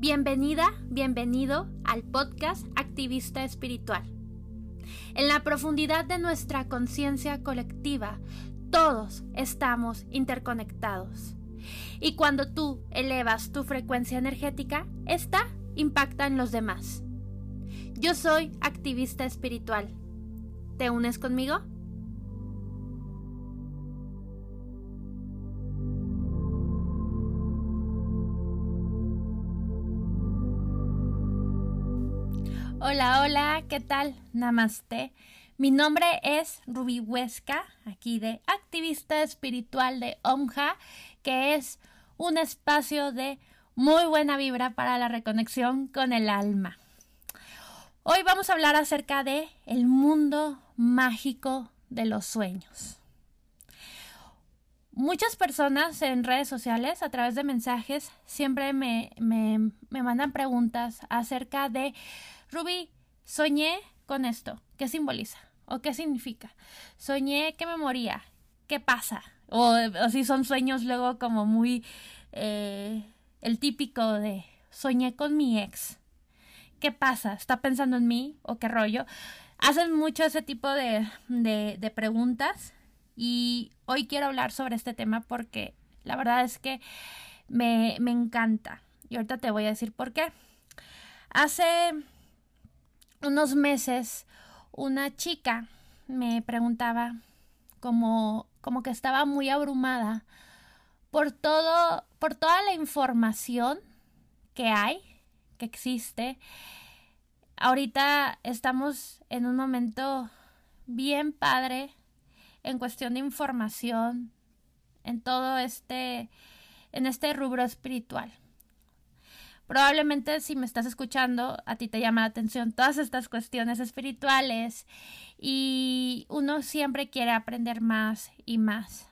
Bienvenida, bienvenido al podcast Activista Espiritual. En la profundidad de nuestra conciencia colectiva, todos estamos interconectados. Y cuando tú elevas tu frecuencia energética, esta impacta en los demás. Yo soy activista espiritual. ¿Te unes conmigo? Hola, hola, ¿qué tal? Namaste. Mi nombre es Ruby Huesca, aquí de Activista Espiritual de OMJA, que es un espacio de muy buena vibra para la reconexión con el alma. Hoy vamos a hablar acerca de el mundo mágico de los sueños. Muchas personas en redes sociales, a través de mensajes, siempre me, me, me mandan preguntas acerca de Ruby, soñé con esto. ¿Qué simboliza? ¿O qué significa? Soñé que me moría. ¿Qué pasa? O, si son sueños luego como muy... Eh, el típico de soñé con mi ex. ¿Qué pasa? ¿Está pensando en mí? ¿O qué rollo? Hacen mucho ese tipo de, de, de preguntas y hoy quiero hablar sobre este tema porque la verdad es que me, me encanta. Y ahorita te voy a decir por qué. Hace unos meses una chica me preguntaba como, como que estaba muy abrumada por todo, por toda la información que hay, que existe. Ahorita estamos en un momento bien padre en cuestión de información en todo este en este rubro espiritual. Probablemente si me estás escuchando, a ti te llama la atención todas estas cuestiones espirituales y uno siempre quiere aprender más y más.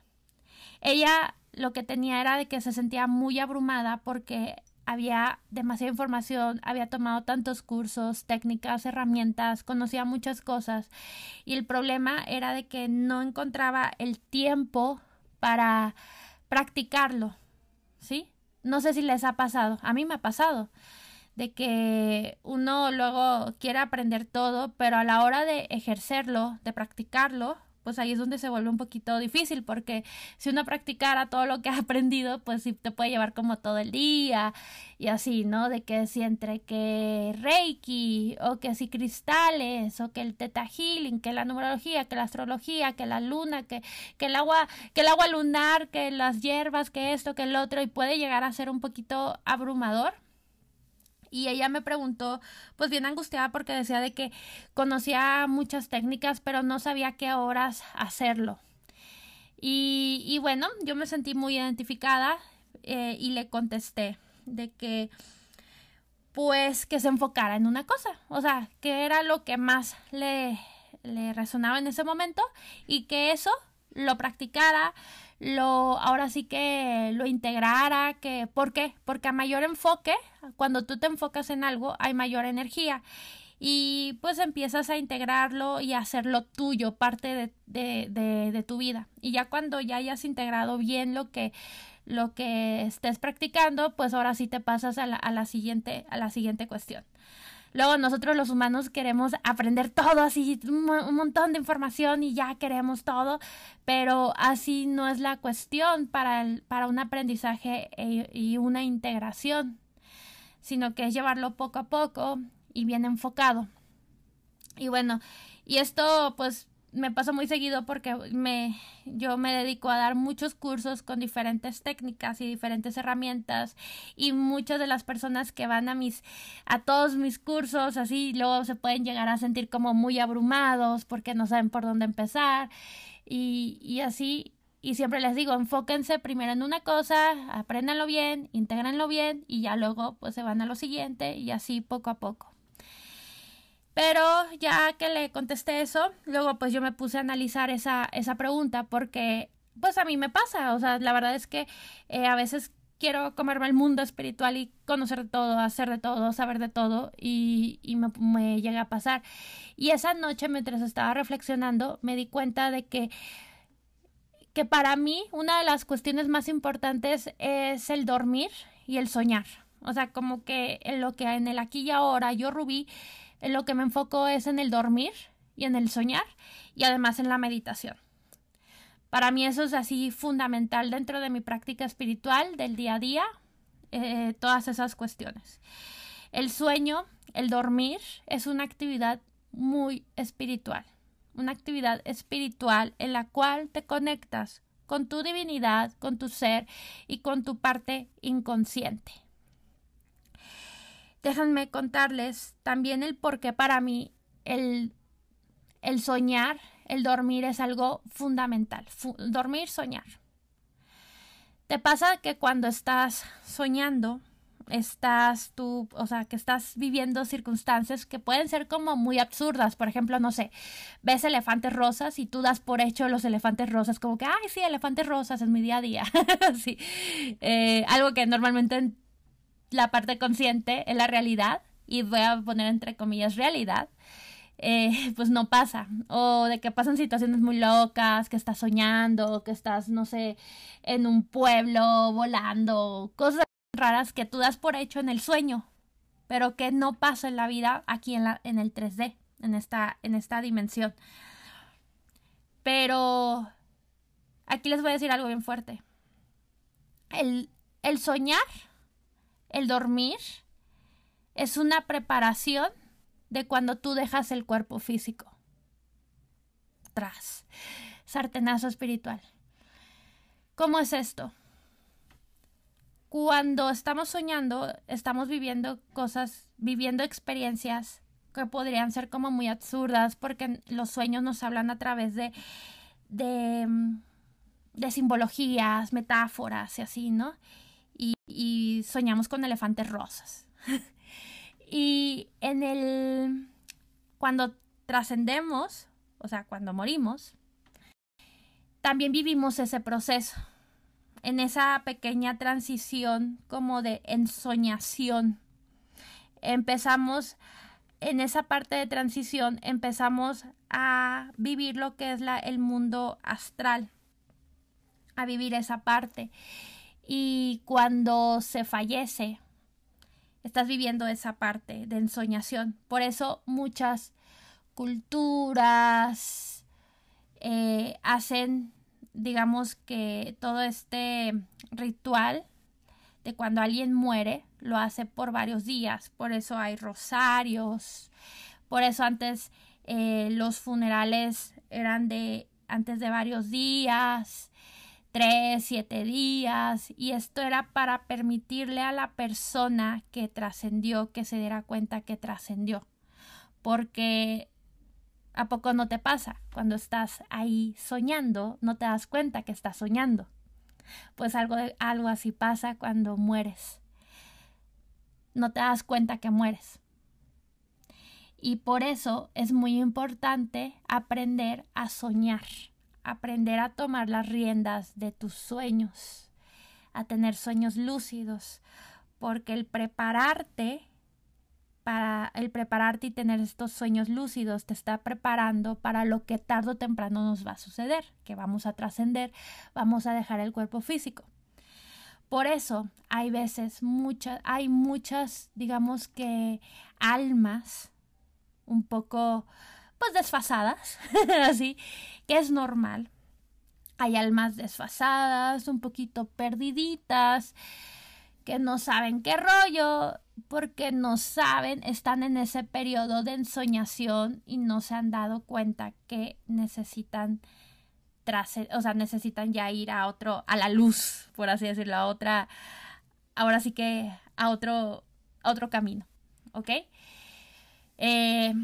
Ella lo que tenía era de que se sentía muy abrumada porque había demasiada información, había tomado tantos cursos, técnicas, herramientas, conocía muchas cosas y el problema era de que no encontraba el tiempo para practicarlo, ¿sí? No sé si les ha pasado, a mí me ha pasado, de que uno luego quiere aprender todo, pero a la hora de ejercerlo, de practicarlo, pues ahí es donde se vuelve un poquito difícil porque si uno practicara todo lo que ha aprendido, pues sí te puede llevar como todo el día y así, ¿no? De que si entre que Reiki o que si cristales o que el Teta Healing, que la numerología, que la astrología, que la luna, que, que el agua, que el agua lunar, que las hierbas, que esto, que el otro y puede llegar a ser un poquito abrumador y ella me preguntó, pues bien angustiada porque decía de que conocía muchas técnicas, pero no sabía qué horas hacerlo. Y, bueno, yo me sentí muy identificada eh, y le contesté de que pues que se enfocara en una cosa, o sea, que era lo que más le, le resonaba en ese momento y que eso lo practicara, lo ahora sí que lo integrara, que ¿por qué? Porque a mayor enfoque, cuando tú te enfocas en algo, hay mayor energía y pues empiezas a integrarlo y a hacerlo tuyo, parte de, de, de, tu vida. Y ya cuando ya hayas integrado bien lo que lo que estés practicando, pues ahora sí te pasas a la, a la siguiente a la siguiente cuestión. Luego nosotros los humanos queremos aprender todo así, un, montón de información y ya queremos todo, pero así no es la cuestión para, el, para un aprendizaje e, y una integración, sino que es llevarlo poco a poco y bien enfocado. Y bueno, y esto pues me pasa muy seguido porque me yo me dedico a dar muchos cursos con diferentes técnicas y diferentes herramientas y muchas de las personas que van a mis a todos mis cursos así luego se pueden llegar a sentir como muy abrumados porque no saben por dónde empezar y, y así y siempre les digo, enfóquense primero en una cosa, apréndanlo bien, intégrenlo bien y ya luego pues se van a lo siguiente y así poco a poco. Pero ya que le contesté eso, luego pues yo me puse a analizar esa, esa pregunta porque pues a mí me pasa, o sea, la verdad es que eh, a veces quiero comerme el mundo espiritual y conocer de todo, hacer de todo, saber de todo y, me, llega a pasar. Y esa noche mientras estaba reflexionando me di cuenta de que que para mí una de las cuestiones más importantes es el dormir y el soñar. O sea, como que en lo que en el aquí y ahora yo, Rubí, en lo que me enfoco es en el dormir y en el soñar y además en la meditación. Para mí eso es así fundamental dentro de mi práctica espiritual del día a día, eh, todas esas cuestiones. El sueño, el dormir, es una actividad muy espiritual, una actividad espiritual en la cual te conectas con tu divinidad, con tu ser y con tu parte inconsciente. Déjenme contarles también el por qué para mí el, el soñar, el dormir es algo fundamental. dormir, soñar. Te pasa que cuando estás soñando, estás tú, o sea, que estás viviendo circunstancias que pueden ser como muy absurdas. Por ejemplo, no sé, ves elefantes rosas y tú das por hecho los elefantes rosas, como que, ay, sí, elefantes rosas es mi día a día. sí. Eh, algo que normalmente en la parte consciente es la realidad, y voy a poner entre comillas realidad. Eh, pues no pasa. O de que pasan situaciones muy locas, que estás soñando, que estás, no sé, en un pueblo volando, cosas raras que tú das por hecho en el sueño, pero que no pasa en la vida aquí en, la, en el 3D, en esta, en esta dimensión. Pero aquí les voy a decir algo bien fuerte. El, el soñar, el dormir, es una preparación de cuando tú dejas el cuerpo físico. Tras. Sartenazo espiritual. ¿Cómo es esto? cuando estamos soñando, estamos viviendo cosas, viviendo experiencias que podrían ser como muy absurdas, porque los sueños nos hablan a través de, de, mm, de simbologías, metáforas y así, ¿no? Y, soñamos con elefantes rosas. y en el. Cuando trascendemos, o sea, cuando morimos, también vivimos ese proceso en esa pequeña transición como de ensoñación. Empezamos en esa parte de transición, empezamos a vivir lo que es la, el mundo astral, a vivir esa parte. Y cuando se fallece, estás viviendo esa parte de ensoñación. Por eso muchas culturas eh, hacen digamos que todo este ritual de cuando alguien muere lo hace por varios días. Por eso hay rosarios. Por eso antes eh, los funerales eran de antes de varios días, tres, siete días. Y esto era para permitirle a la persona que trascendió que se diera cuenta que trascendió. Porque ¿A poco no te pasa? Cuando estás ahí soñando, no te das cuenta que estás soñando. Pues algo, algo así pasa cuando mueres. No te das cuenta que mueres. Y por eso es muy importante aprender a soñar, aprender a tomar las riendas de tus sueños, a tener sueños lúcidos, porque el prepararte para el prepararte y tener estos sueños lúcidos te está preparando para lo que tarde o temprano nos va a suceder, que vamos a trascender, vamos a dejar el cuerpo físico. Por eso hay veces muchas, hay muchas, digamos que almas un poco pues desfasadas, así, que es normal. Hay almas desfasadas, un poquito perdiditas, que no saben qué rollo, porque no saben, están en ese periodo de ensoñación y no se han dado cuenta que necesitan o sea, necesitan ya ir a otro, a la luz, por así decirlo, a otra, ahora sí que a otro, a otro camino, ¿ok? Eh,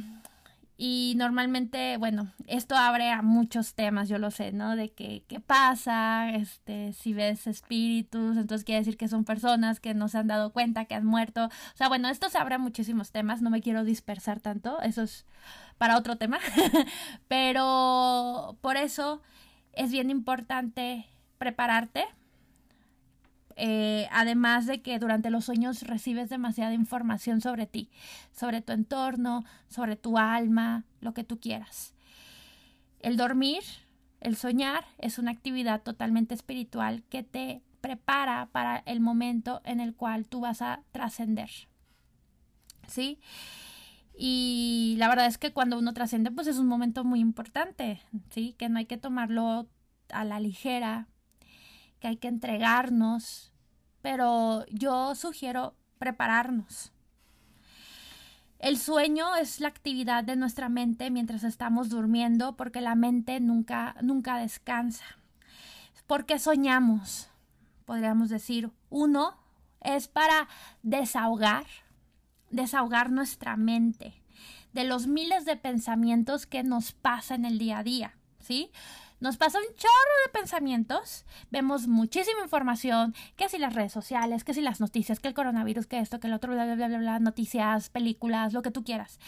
y normalmente, bueno, esto abre a muchos temas, yo lo sé, ¿no? De que, qué pasa, este, si ves espíritus, entonces quiere decir que son personas que no se han dado cuenta que han muerto. O sea, bueno, esto se abre a muchísimos temas, no me quiero dispersar tanto, eso es para otro tema. Pero por eso es bien importante prepararte eh, además de que durante los sueños recibes demasiada información sobre ti, sobre tu entorno, sobre tu alma, lo que tú quieras. El dormir, el soñar, es una actividad totalmente espiritual que te prepara para el momento en el cual tú vas a trascender. ¿Sí? Y la verdad es que cuando uno trasciende, pues es un momento muy importante, ¿sí? Que no hay que tomarlo a la ligera, que hay que entregarnos, pero yo sugiero prepararnos. El sueño es la actividad de nuestra mente mientras estamos durmiendo porque la mente nunca, nunca descansa. ¿Por qué soñamos? Podríamos decir, uno es para desahogar, desahogar nuestra mente de los miles de pensamientos que nos pasa en el día a día, ¿sí? Nos pasa un chorro de pensamientos, vemos muchísima información, que si las redes sociales, que si las noticias, que el coronavirus, que esto, que el otro, bla, bla, bla, bla, noticias, películas, lo que tú quieras.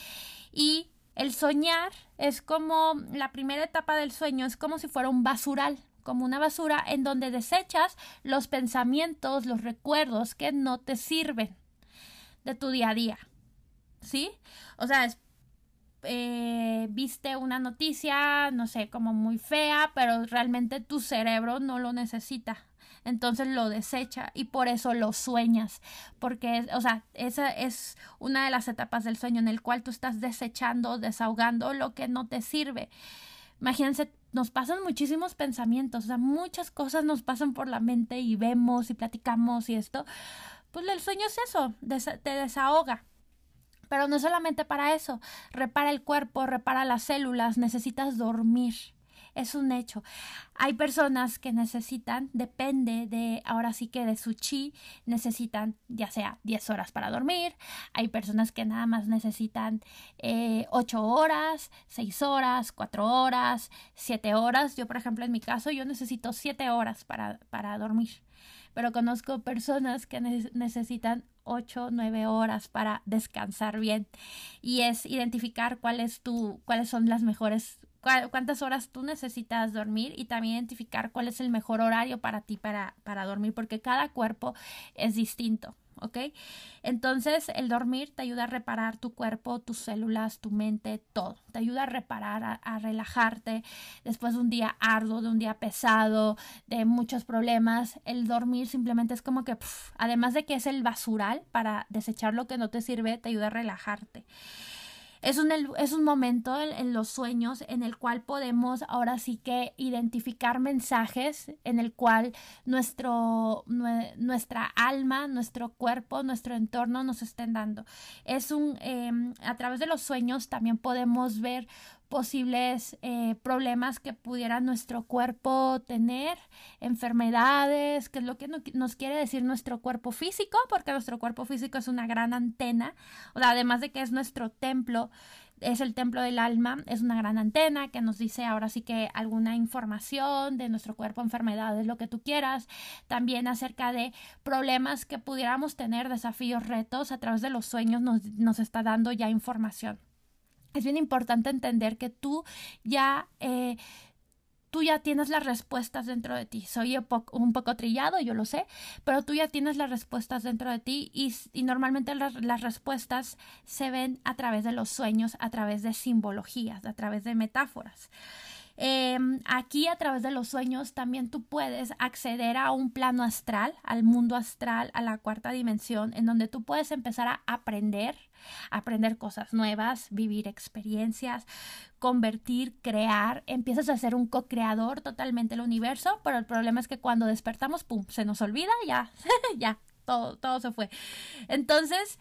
Y el soñar es como la primera etapa del sueño, es como si fuera un basural, como una basura en donde desechas los pensamientos, los recuerdos que no te sirven de tu día a día. ¿Sí? O sea, eh, viste una noticia, no sé, como muy fea, pero realmente tu cerebro no lo necesita. Entonces lo desecha y por eso lo sueñas. Porque, o sea, esa es una de las etapas del sueño en el cual tú estás desechando, desahogando lo que no te sirve. Imagínense nos pasan muchísimos pensamientos, o sea, muchas cosas nos pasan por la mente y vemos y platicamos y esto. Pues el sueño es eso, te desahoga. Pero no solamente para eso, repara el cuerpo, repara las células, necesitas dormir es un hecho. Hay personas que necesitan, depende de, ahora sí que de su chi, necesitan ya sea 10 horas para dormir, hay personas que nada más necesitan eh, 8 horas, 6 horas, 4 horas, 7 horas. Yo, por ejemplo, en mi caso, yo necesito 7 horas para, para dormir. Pero conozco personas que necesitan 8, 9 horas para descansar bien. Y es identificar cuál es tu, cuáles son las mejores cuántas horas tú necesitas dormir y también identificar cuál es el mejor horario para ti para, para dormir, porque cada cuerpo es distinto. ¿Ok? Entonces el dormir te ayuda a reparar tu cuerpo, tus células, tu mente, todo. Te ayuda a reparar, a, relajarte después de un día arduo, de un día pesado, de muchos problemas. El dormir simplemente es como que, además de que es el basural para desechar lo que no te sirve, te ayuda a relajarte. Es un, es un momento en, los sueños en el cual podemos ahora sí que identificar mensajes en el cual nuestro, nuestra alma, nuestro cuerpo, nuestro entorno nos estén dando. Es un, em, a través de los sueños también podemos ver posibles eh, problemas que pudiera nuestro cuerpo tener, enfermedades, que es lo que nos quiere decir nuestro cuerpo físico, porque nuestro cuerpo físico es una gran antena, o sea, además de que es nuestro templo, es el templo del alma, es una gran antena que nos dice ahora sí que alguna información de nuestro cuerpo, enfermedades, lo que tú quieras, también acerca de problemas que pudiéramos tener, desafíos, retos, a través de los sueños nos, nos está dando ya información es bien importante entender que tú ya... Eh, tú ya tienes las respuestas dentro de ti. Soy un poco trillado, yo lo sé, pero tú ya tienes las respuestas dentro de ti y, normalmente las, las, respuestas se ven a través de los sueños, a través de simbologías, a través de metáforas. Em, aquí a través de los sueños también tú puedes acceder a un plano astral, al mundo astral, a la cuarta dimensión, en donde tú puedes empezar a aprender, aprender cosas nuevas, vivir experiencias, convertir, crear, empiezas a ser un co-creador totalmente del universo, pero el problema es que cuando despertamos, pum, se nos olvida, ya, ya, todo, todo se fue. Entonces,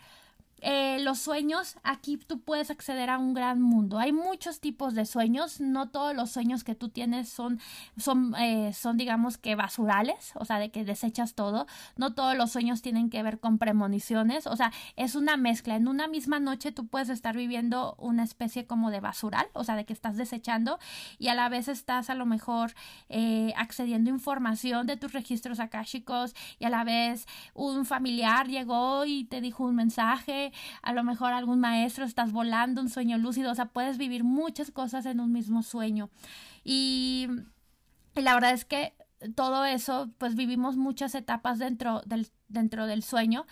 eh, los sueños, aquí tú puedes acceder a un gran mundo. Hay muchos tipos de sueños, no todos los sueños que tú tienes son, son, eh, son digamos que basurales, o sea, de que desechas todo. No todos los sueños tienen que ver con premoniciones, o sea, es una mezcla. En una misma noche tú puedes estar viviendo una especie como de basural, o sea, de que estás desechando y a la vez estás a lo mejor eh, accediendo información de tus registros akáshicos y a la vez un familiar llegó y te dijo un mensaje a lo mejor algún maestro, estás volando un sueño lúcido, o sea, puedes vivir muchas cosas en un mismo sueño. Y, la verdad es que todo eso, pues vivimos muchas etapas dentro del, dentro del sueño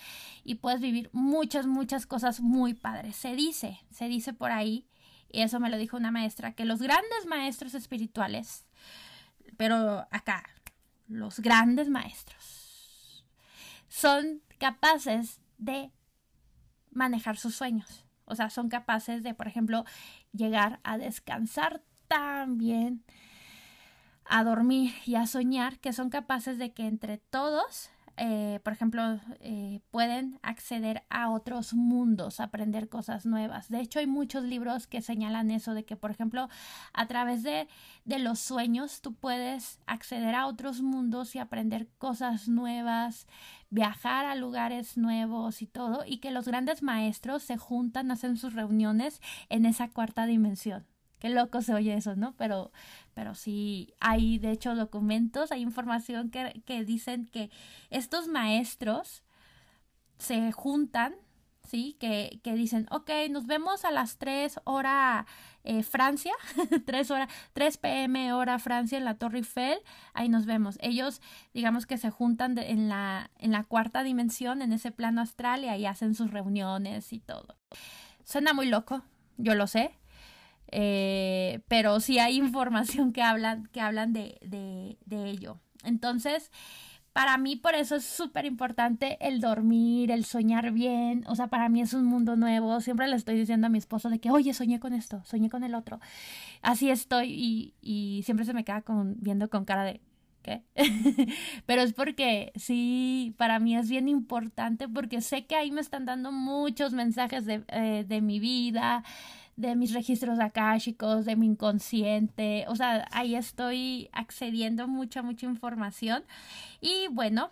y puedes vivir muchas, muchas cosas muy padres. Se dice, se dice por ahí, y eso me lo dijo una maestra, que los grandes maestros espirituales, pero acá, los grandes maestros, son capaces de manejar sus sueños. O sea, son capaces de, por ejemplo, llegar a descansar tan bien, a dormir y a soñar, que son capaces de que entre todos eh, por ejemplo, eh, pueden acceder a otros mundos, aprender cosas nuevas. De hecho, hay muchos libros que señalan eso, de que, por ejemplo, a través de, de los sueños tú puedes acceder a otros mundos y aprender cosas nuevas, viajar a lugares nuevos y todo, y que los grandes maestros se juntan, hacen sus reuniones en esa cuarta dimensión. Qué loco se oye eso, ¿no? Pero, pero sí hay, de hecho, documentos, hay información que, que dicen que estos maestros se juntan, ¿sí? Que, que dicen, ok, nos vemos a las 3 hora eh, Francia, 3 hora, 3 pm hora Francia en la Torre Eiffel, ahí nos vemos. Ellos, digamos que se juntan en, la, en la cuarta dimensión, en ese plano astral, y ahí hacen sus reuniones y todo. Suena muy loco, yo lo sé, eh, pero sí hay información que hablan, que hablan de, de, ello. Entonces, para mí por eso es súper importante el dormir, el soñar bien. O sea, para mí es un mundo nuevo. Siempre le estoy diciendo a mi esposo de que, oye, soñé con esto, soñé con el otro. Así estoy y, y siempre se me queda con, viendo con cara de, ¿qué? Pero es porque sí, para mí es bien importante porque sé que ahí me están dando muchos mensajes de, eh, de mi vida, de mis registros akáshicos, de mi inconsciente, o sea, ahí estoy accediendo mucha, mucha información. Y bueno,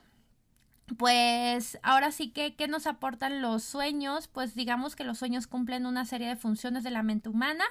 pues ahora sí que, ¿qué nos aportan los sueños? Pues digamos que los sueños cumplen una serie de funciones de la mente humana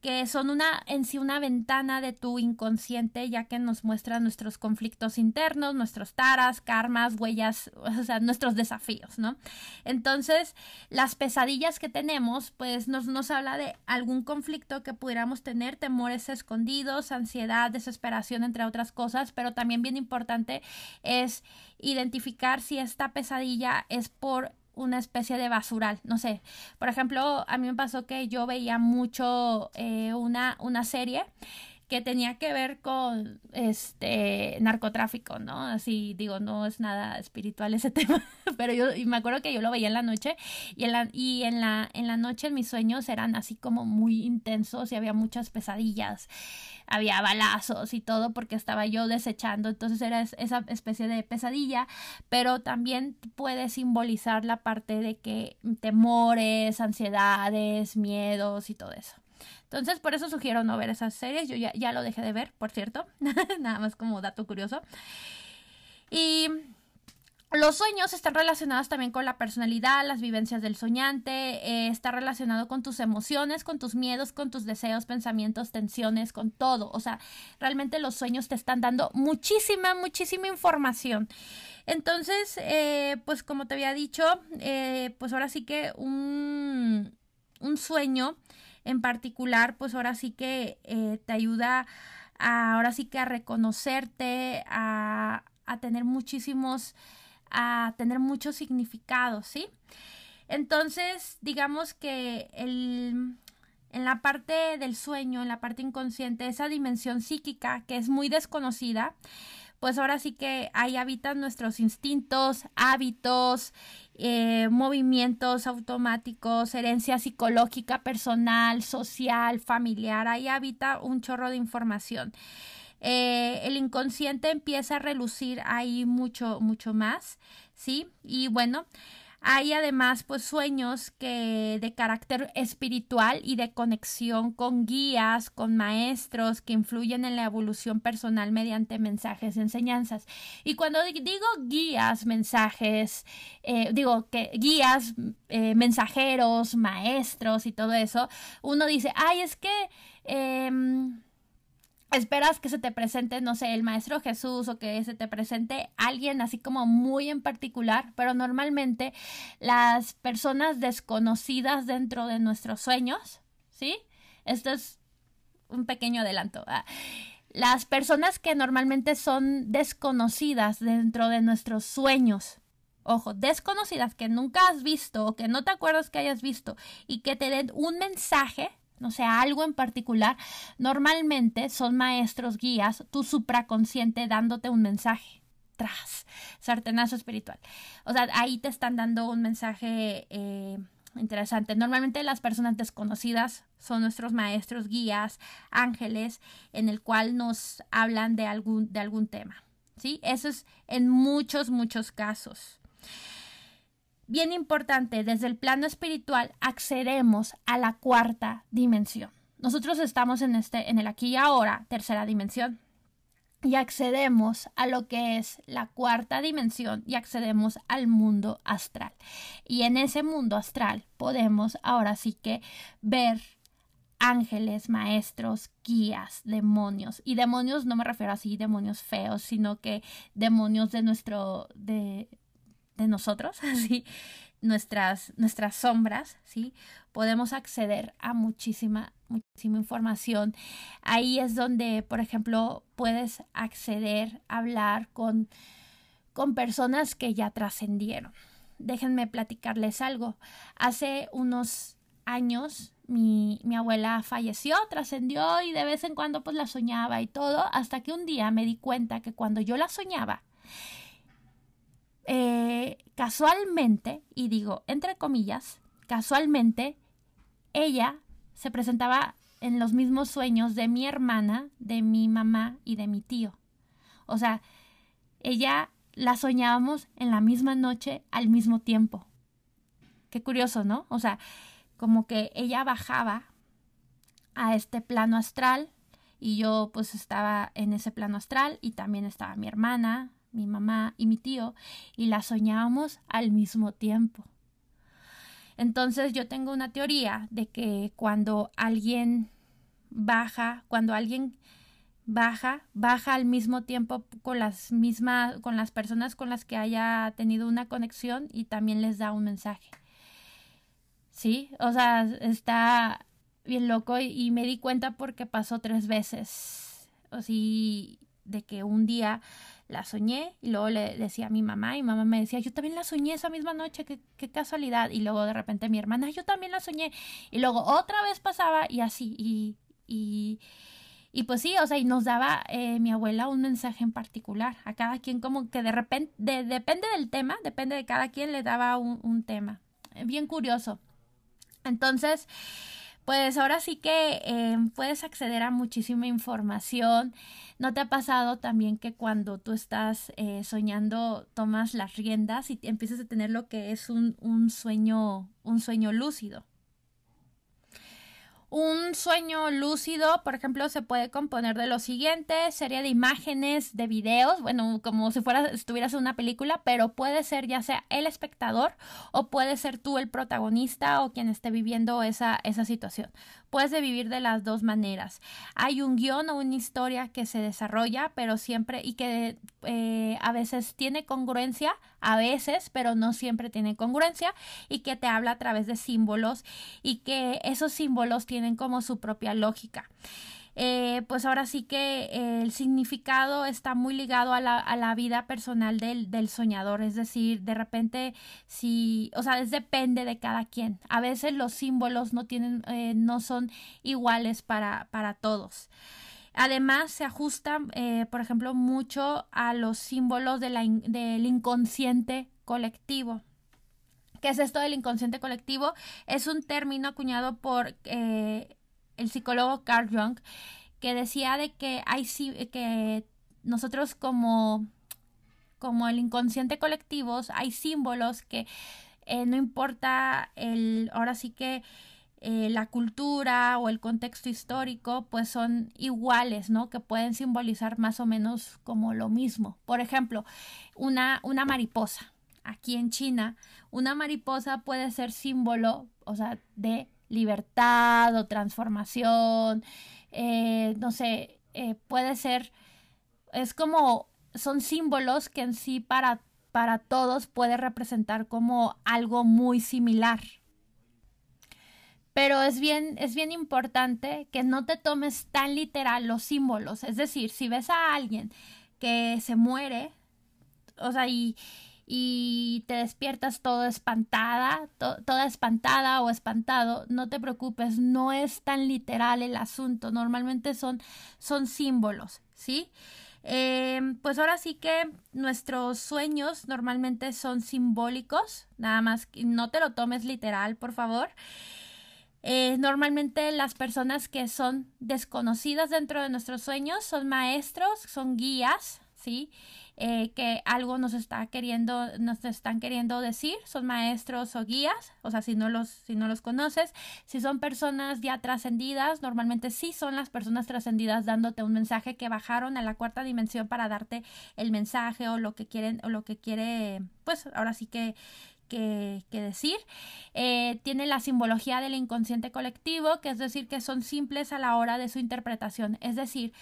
que son una en sí una ventana de tu inconsciente ya que nos muestra nuestros conflictos internos, nuestros taras, karmas, huellas, o sea, nuestros desafíos, ¿no? Entonces, las pesadillas que tenemos, pues nos, nos habla de algún conflicto que pudiéramos tener, temores escondidos, ansiedad, desesperación, entre otras cosas, pero también bien importante es identificar si esta pesadilla es por una especie de basural, no sé. Por ejemplo, a mí me pasó que yo veía mucho eh, una, una serie que tenía que ver con este narcotráfico, ¿no? Así digo, no es nada espiritual ese tema, pero yo y me acuerdo que yo lo veía en la noche y en la y en la en la noche mis sueños eran así como muy intensos y había muchas pesadillas. Había balazos y todo porque estaba yo desechando, entonces era esa especie de pesadilla, pero también puede simbolizar la parte de que temores, ansiedades, miedos y todo eso. Entonces, por eso sugiero no ver esas series. Yo ya, ya lo dejé de ver, por cierto. Nada más como dato curioso. Y los sueños están relacionados también con la personalidad, las vivencias del soñante, eh, está relacionado con tus emociones, con tus miedos, con tus deseos, pensamientos, tensiones, con todo. O sea, realmente los sueños te están dando muchísima, muchísima información. Entonces, eh, pues como te había dicho, eh, pues ahora sí que un, un sueño en particular, pues ahora sí que eh, te ayuda a, ahora sí que a reconocerte, a, a tener muchísimos, a tener muchos significados, ¿sí? Entonces, digamos que el, en la parte del sueño, en la parte inconsciente, esa dimensión psíquica que es muy desconocida, pues ahora sí que ahí habitan nuestros instintos, hábitos, eh, movimientos automáticos, herencia psicológica, personal, social, familiar, ahí habita un chorro de información. Eh, el inconsciente empieza a relucir ahí mucho, mucho más, ¿sí? Y bueno, hay además pues sueños que de carácter espiritual y de conexión con guías, con maestros que influyen en la evolución personal mediante mensajes y enseñanzas. Y cuando digo guías, mensajes, eh, digo que guías, eh, mensajeros, maestros y todo eso, uno dice, ay, es que... Em, esperas que se te presente, no sé, el Maestro Jesús o que se te presente alguien así como muy en particular, pero normalmente las personas desconocidas dentro de nuestros sueños, ¿sí? Esto es un pequeño adelanto. Las personas que normalmente son desconocidas dentro de nuestros sueños, ojo, desconocidas que nunca has visto o que no te acuerdas que hayas visto y que te den un mensaje, no sea, algo en particular, normalmente son maestros guías, tu supraconsciente dándote un mensaje. tras, sartenazo espiritual. O sea, ahí te están dando un mensaje eh, interesante. Normalmente las personas desconocidas son nuestros maestros, guías, ángeles, en el cual nos hablan de algún, de algún tema. ¿Sí? Eso es en muchos, muchos casos. Bien importante, desde el plano espiritual accedemos a la cuarta dimensión. Nosotros estamos en este, en el aquí y ahora, tercera dimensión y accedemos a lo que es la cuarta dimensión y accedemos al mundo astral. Y en ese mundo astral podemos ahora sí que ver ángeles, maestros, guías, demonios. Y demonios no me refiero así demonios feos, sino que demonios de nuestro de de nosotros, así nuestras nuestras sombras, ¿sí? Podemos acceder a muchísima muchísima información. Ahí es donde, por ejemplo, puedes acceder hablar con, con personas que ya trascendieron. Déjenme platicarles algo. Hace unos años mi, mi abuela falleció, trascendió y de vez en cuando pues la soñaba y todo, hasta que un día me di cuenta que cuando yo la soñaba, eh, casualmente, y digo entre comillas, casualmente, ella se presentaba en los mismos sueños de mi hermana, de mi mamá y de mi tío. O sea, ella la soñábamos en la misma noche al mismo tiempo. Qué curioso, ¿no? O sea, como que ella bajaba a este plano astral y yo pues estaba en ese plano astral y también estaba mi hermana, mi mamá y mi tío y la soñábamos al mismo tiempo. Entonces yo tengo una teoría de que cuando alguien baja, cuando alguien baja, baja al mismo tiempo con las mismas, con las personas con las que haya tenido una conexión y también les da un mensaje. Sí, o sea, está bien loco y, me di cuenta porque pasó tres veces. O sí, de que un día la soñé y luego le decía a mi mamá y mamá me decía, yo también la soñé esa misma noche, qué, qué casualidad. Y luego de repente mi hermana, yo también la soñé. Y luego otra vez pasaba y así. Y, y, y pues sí, o sea, y nos daba eh, mi abuela un mensaje en particular. A cada quien como que de repente, depende del tema, depende de cada quien le daba un, un tema. Bien curioso. Entonces, pues ahora sí que em, puedes acceder a muchísima información. ¿No te ha pasado también que cuando tú estás eh, soñando tomas las riendas y empiezas a tener lo que es un, un sueño, un sueño lúcido? Un sueño lúcido, por ejemplo, se puede componer de lo siguiente, serie de imágenes, de videos, bueno, como si fuera, estuvieras en una película, pero puede ser ya sea el espectador o puede ser tú el protagonista o quien esté viviendo esa, esa situación. Puedes vivir de las dos maneras. Hay un guion o una historia que se desarrolla, pero siempre y que eh, a veces tiene congruencia, a veces, pero no siempre tiene congruencia y que te habla a través de símbolos y que esos símbolos tienen como su propia lógica. Eh, pues ahora sí que el significado está muy ligado a la, a la vida personal del, del, soñador, es decir, de repente si, o sea, es depende de cada quien. A veces los símbolos no tienen, eh, no son iguales para, para todos. Además, se ajustan, eh, por ejemplo, mucho a los símbolos de la, del inconsciente colectivo. ¿Qué es esto del inconsciente colectivo? Es un término acuñado por eh, el psicólogo Carl Jung que decía de que hay que nosotros como como el inconsciente colectivo hay símbolos que eh, no importa el ahora sí que eh, la cultura o el contexto histórico pues son iguales, ¿no? Que pueden simbolizar más o menos como lo mismo. Por ejemplo, una, una mariposa aquí en China, una mariposa puede ser símbolo, o sea, de libertad o transformación, eh, no sé, eh, puede ser, es como, son símbolos que en sí para, para todos puede representar como algo muy similar. Pero es bien, es bien importante que no te tomes tan literal los símbolos. Es decir, si ves a alguien que se muere, o sea, y, y te despiertas todo espantada, toda espantada o espantado, no te preocupes, no es tan literal el asunto, normalmente son, son símbolos, ¿sí? Em, pues ahora sí que nuestros sueños normalmente son simbólicos, nada más no te lo tomes literal, por favor. Eh, normalmente las personas que son desconocidas dentro de nuestros sueños son maestros, son guías, ¿sí? Eh, que algo nos está queriendo, nos están queriendo decir, son maestros o guías, o sea, si no los, si no los conoces, si son personas ya trascendidas, normalmente sí son las personas trascendidas dándote un mensaje que bajaron a la cuarta dimensión para darte el mensaje o lo que quieren, o lo que quiere, pues ahora sí que que, decir. Eh, tiene la simbología del inconsciente colectivo, que es decir, que son simples a la hora de su interpretación. Es decir,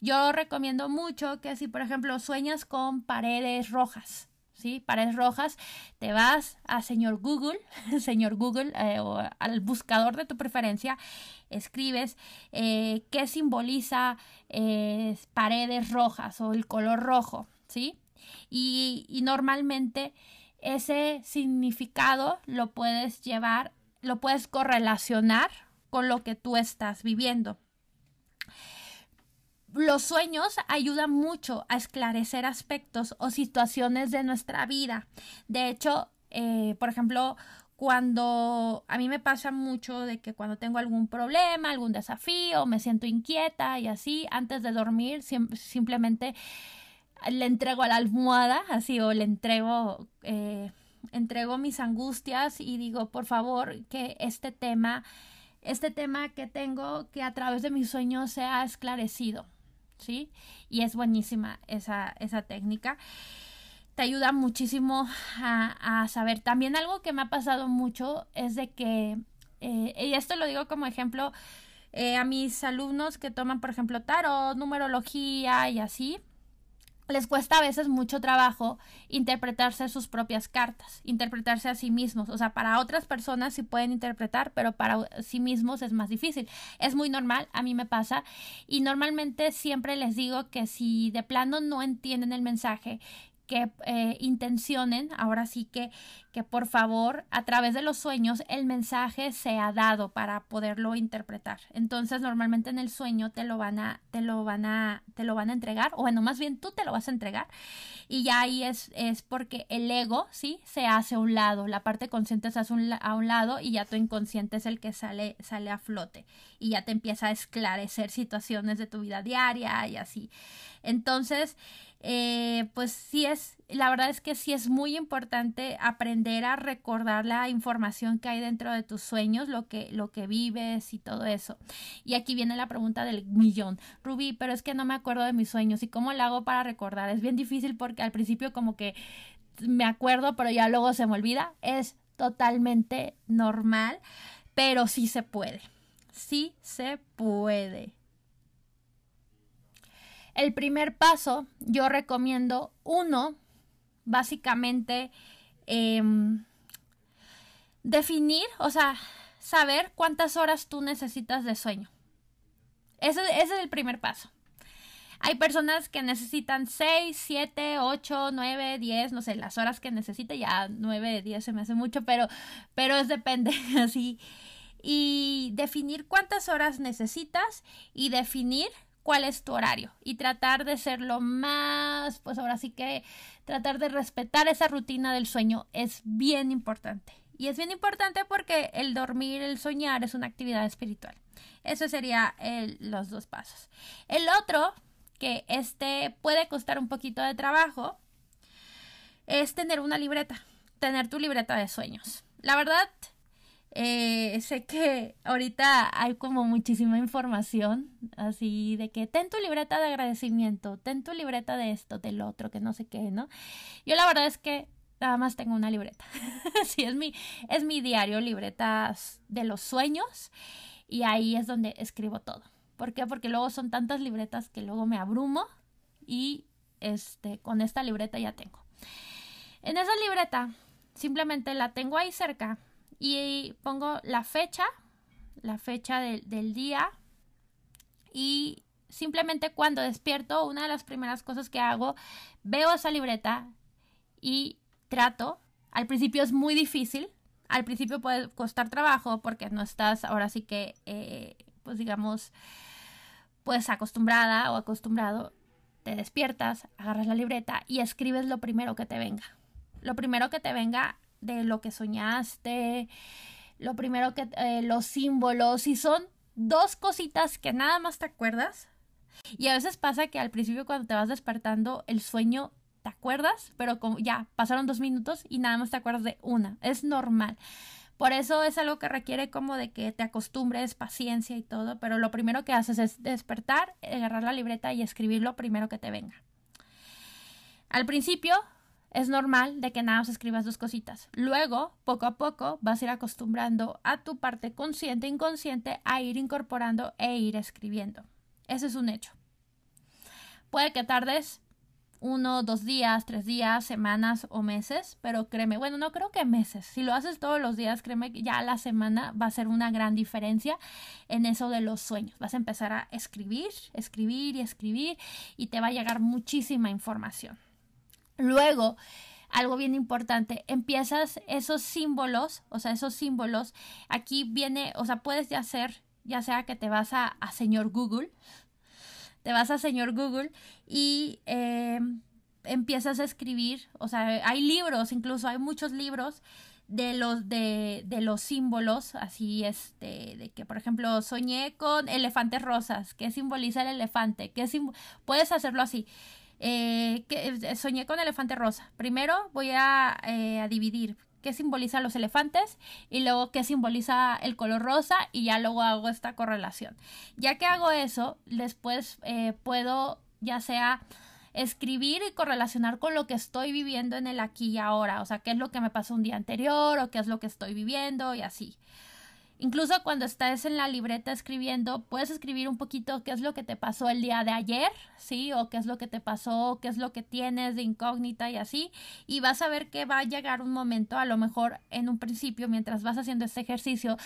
yo recomiendo mucho que si, por ejemplo, sueñas con paredes rojas, ¿sí? Paredes rojas, te vas a señor Google, señor Google, eh, o al buscador de tu preferencia, escribes eh, qué simboliza paredes rojas o el color rojo, ¿sí? Y, y normalmente ese significado lo puedes llevar, lo puedes correlacionar con lo que tú estás viviendo. Los sueños ayudan mucho a esclarecer aspectos o situaciones de nuestra vida. De hecho, eh, por ejemplo, cuando a mí me pasa mucho de que cuando tengo algún problema, algún desafío, me siento inquieta y así, antes de dormir, simplemente le entrego a la almohada, así, o le entrego, eh, entrego mis angustias y digo, por favor, que este tema, este tema que tengo, que a través de mis sueños sea esclarecido, ¿sí? Y es buenísima esa, esa técnica. Te ayuda muchísimo a, saber. También algo que me ha pasado mucho es de que, eh, y esto lo digo como ejemplo, eh, a mis alumnos que toman, por ejemplo, tarot, numerología y así, les cuesta a veces mucho trabajo interpretarse sus propias cartas, interpretarse a sí mismos. O sea, para otras personas sí pueden interpretar, pero para sí mismos es más difícil. Es muy normal, a mí me pasa. Y normalmente siempre les digo que si de plano no entienden el mensaje, que eh, intencionen, ahora sí que, que por favor a través de los sueños el mensaje sea dado para poderlo interpretar. Entonces normalmente en el sueño te lo van a, te lo van a, te lo van a entregar, o bueno, más bien tú te lo vas a entregar y ya ahí es, es porque el ego, sí, se hace a un lado, la parte consciente se hace a un lado y ya tu inconsciente es el que sale, sale a flote y ya te empieza a esclarecer situaciones de tu vida diaria y así. Entonces, eh, pues sí es, la verdad es que sí es muy importante aprender a recordar la información que hay dentro de tus sueños, lo que, lo que vives y todo eso. Y aquí viene la pregunta del millón. Rubí, pero es que no me acuerdo de mis sueños y cómo lo hago para recordar. Es bien difícil porque al principio como que me acuerdo, pero ya luego se me olvida. Es totalmente normal, pero sí se puede. Sí se puede. El primer paso, yo recomiendo uno, básicamente, em, definir, o sea, saber cuántas horas tú necesitas de sueño. Ese, es el primer paso. Hay personas que necesitan 6, 7, 8, 9, 10, no sé, las horas que necesite, ya 9, 10 se me hace mucho, pero, pero es depende, así. Y definir cuántas horas necesitas y definir cuál es tu horario y tratar de ser lo más, pues ahora sí que tratar de respetar esa rutina del sueño es bien importante. Y es bien importante porque el dormir, el soñar es una actividad espiritual. Eso sería los dos pasos. El otro, que este puede costar un poquito de trabajo, es tener una libreta, tener tu libreta de sueños. La verdad, eh, sé que ahorita hay como muchísima información, así de que ten tu libreta de agradecimiento, ten tu libreta de esto, del otro, que no sé qué, ¿no? Yo la verdad es que nada más tengo una libreta. sí, es mi, es mi diario, libretas de los sueños, y ahí es donde escribo todo. ¿Por qué? Porque luego son tantas libretas que luego me abrumo y este, con esta libreta ya tengo. En esa libreta simplemente la tengo ahí cerca y pongo la fecha, la fecha del día y simplemente cuando despierto, una de las primeras cosas que hago, veo esa libreta y trato. Al principio es muy difícil, al principio puede costar trabajo porque no estás ahora sí que, eh, pues digamos, pues acostumbrada o acostumbrado. te despiertas, agarras la libreta y escribes lo primero que te venga. Lo primero que te venga de lo que soñaste, lo primero que eh, los símbolos, si son dos cositas que nada más te acuerdas. Y a veces pasa que al principio cuando te vas despertando el sueño te acuerdas, pero como ya pasaron dos minutos y nada más te acuerdas de una. Es normal. Por eso es algo que requiere como de que te acostumbres, paciencia y todo, pero lo primero que haces es despertar, agarrar la libreta y escribir lo primero que te venga. Al principio es normal de que nada más escribas dos cositas. Luego, poco a poco, vas a ir acostumbrando a tu parte consciente e inconsciente a ir incorporando e ir escribiendo. Ese es un hecho. Puede que tardes uno, dos días, tres días, semanas o meses, pero créeme, bueno, no creo que meses. Si lo haces todos los días, créeme que ya la semana va a ser una gran diferencia en eso de los sueños. Vas a empezar a escribir, escribir y escribir y te va a llegar muchísima información. Luego, algo bien importante, empiezas esos símbolos, o sea, esos símbolos, aquí viene, o sea, puedes ya hacer, ya sea que te vas a, a señor Google, te vas a señor Google y eh, empiezas a escribir, o sea, hay libros, incluso hay muchos libros de los de, de los símbolos, así este, de que por ejemplo soñé con elefantes rosas, ¿qué simboliza el elefante? ¿Qué puedes hacerlo así. Eh, que, eh, soñé con elefante rosa. Primero voy a, a dividir qué simboliza los elefantes y luego qué simboliza el color rosa y ya luego hago esta correlación. Ya que hago eso, después eh, puedo ya sea escribir y correlacionar con lo que estoy viviendo en el aquí y ahora, o sea, qué es lo que me pasó un día anterior o qué es lo que estoy viviendo y así. Incluso cuando estás en la libreta escribiendo, puedes escribir un poquito qué es lo que te pasó el día de ayer, ¿sí? O qué es lo que te pasó, qué es lo que tienes de incógnita y así. Y vas a ver que va a llegar un momento, a lo mejor en un principio, mientras vas haciendo este ejercicio,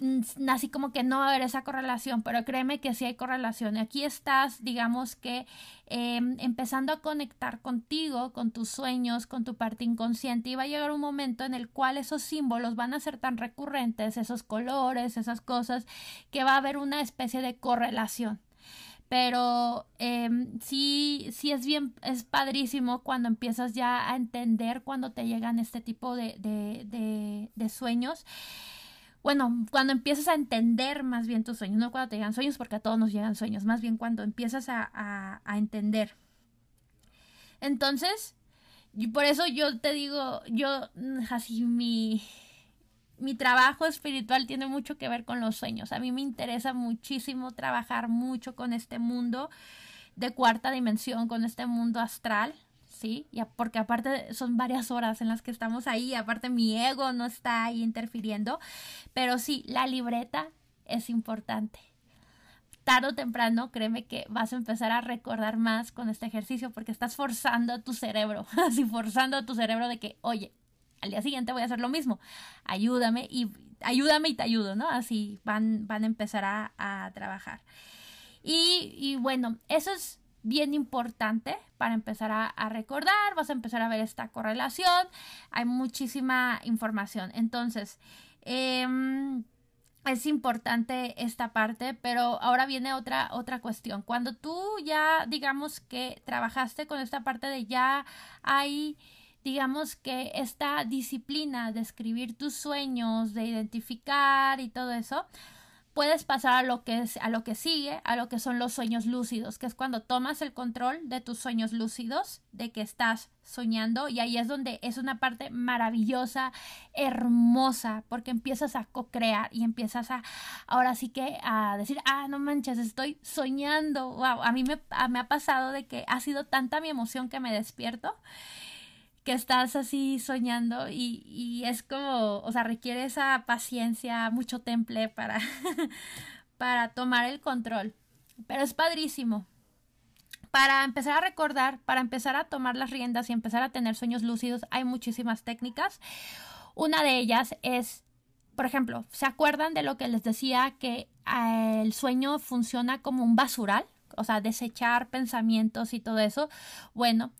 Mm, así como que no va a haber esa correlación, pero créeme que sí hay correlación. Aquí estás, digamos que, em, empezando a conectar contigo, con tus sueños, con tu parte inconsciente, y va a llegar un momento en el cual esos símbolos van a ser tan recurrentes, esos colores, esas cosas, que va a haber una especie de correlación pero eh, sí, sí es bien, es padrísimo cuando empiezas ya a entender cuando te llegan este tipo de, de, de sueños bueno, cuando empiezas a entender más bien tus sueños, no cuando te llegan sueños, porque a todos nos llegan sueños, más bien cuando empiezas a, a, entender. Entonces, y por eso yo te digo, yo, así mi, mi trabajo espiritual tiene mucho que ver con los sueños. A mí me interesa muchísimo trabajar mucho con este mundo de cuarta dimensión, con este mundo astral. ¿Sí? Y porque aparte son varias horas en las que estamos ahí, aparte mi ego no está ahí interfiriendo, pero sí, la libreta es importante. Tarde o temprano, créeme que vas a empezar a recordar más con este ejercicio porque estás forzando a tu cerebro, así forzando a tu cerebro de que, oye, al día siguiente voy a hacer lo mismo, ayúdame y ayúdame y te ayudo, ¿no? Así van, van a empezar a, trabajar. Y, y bueno, eso es bien importante para empezar a, recordar, vas a empezar a ver esta correlación, hay muchísima información. Entonces, em, es importante esta parte, pero ahora viene otra, otra cuestión. Cuando tú ya, digamos que trabajaste con esta parte de ya hay digamos que esta disciplina de escribir tus sueños, de identificar y todo eso, puedes pasar a lo que es a lo que sigue, a lo que son los sueños lúcidos, que es cuando tomas el control de tus sueños lúcidos, de que estás soñando y ahí es donde es una parte maravillosa, hermosa, porque empiezas a co-crear y empiezas a ahora sí que a decir, ah, no manches, estoy soñando. Wow, a mí me, me ha pasado de que ha sido tanta mi emoción que me despierto que estás así soñando y, y, es como, o sea, requiere esa paciencia, mucho temple para, para tomar el control. Pero es padrísimo. Para empezar a recordar, para empezar a tomar las riendas y empezar a tener sueños lúcidos, hay muchísimas técnicas. Una de ellas es, por ejemplo, ¿se acuerdan de lo que les decía que eh, el sueño funciona como un basural? O sea, desechar pensamientos y todo eso. Bueno,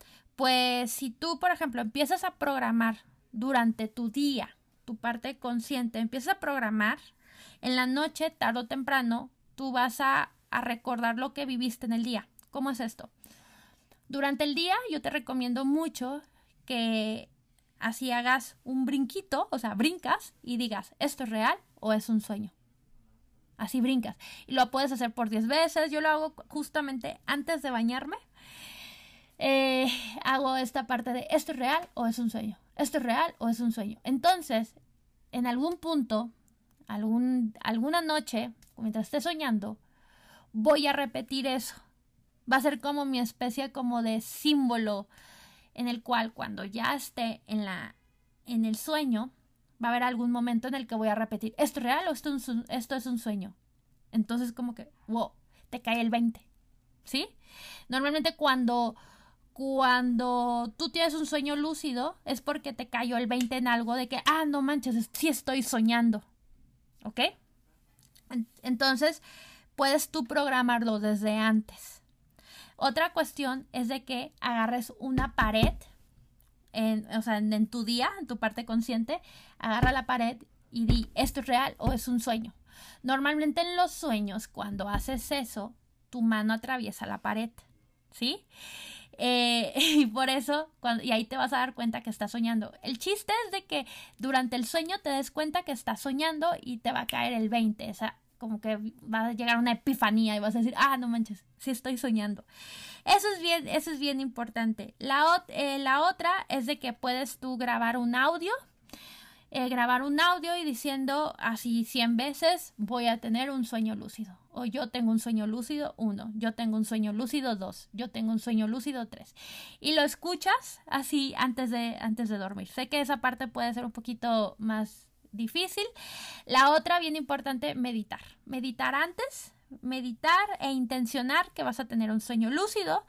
pues si tú, por ejemplo, empiezas a programar durante tu día, tu parte consciente, empiezas a programar, en la noche, tarde o temprano, tú vas a, recordar lo que viviste en el día. ¿Cómo es esto? Durante el día yo te recomiendo mucho que así hagas un brinquito, o sea, brincas y digas, ¿esto es real o es un sueño? Así brincas. Y lo puedes hacer por 10 veces. Yo lo hago justamente antes de bañarme. Eh, hago esta parte de, ¿esto es real o es un sueño? ¿Esto es real o es un sueño? Entonces, en algún punto, algún, alguna noche, mientras esté soñando, voy a repetir eso. Va a ser como mi especie como de símbolo en el cual cuando ya esté en la en el sueño va a haber algún momento en el que voy a repetir, ¿esto es real o esto, esto es un sueño? Entonces como que, wow, te cae el 20. ¿Sí? Normalmente cuando cuando tú tienes un sueño lúcido es porque te cayó el 20 en algo de que, ah, no manches, sí estoy soñando. ¿Ok? Entonces, puedes tú programarlo desde antes. Otra cuestión es de que agarres una pared, en, o sea, en, tu día, en tu parte consciente, agarra la pared y di, ¿esto es real o es un sueño? Normalmente en los sueños, cuando haces eso, tu mano atraviesa la pared, ¿sí? Eh, y por eso, y ahí te vas a dar cuenta que estás soñando. El chiste es de que durante el sueño te des cuenta que estás soñando y te va a caer el 20. O sea, como que va a llegar una epifanía y vas a decir, ah, no manches, sí estoy soñando. Eso es bien, eso es bien importante. La, eh, la otra es de que puedes tú grabar un audio eh, grabar un audio y diciendo así 100 veces voy a tener un sueño lúcido. O yo tengo un sueño lúcido, uno. Yo tengo un sueño lúcido, dos. Yo tengo un sueño lúcido, tres. Y lo escuchas así antes de, antes de dormir. Sé que esa parte puede ser un poquito más difícil. La otra, bien importante, meditar. Meditar antes, meditar e intencionar que vas a tener un sueño lúcido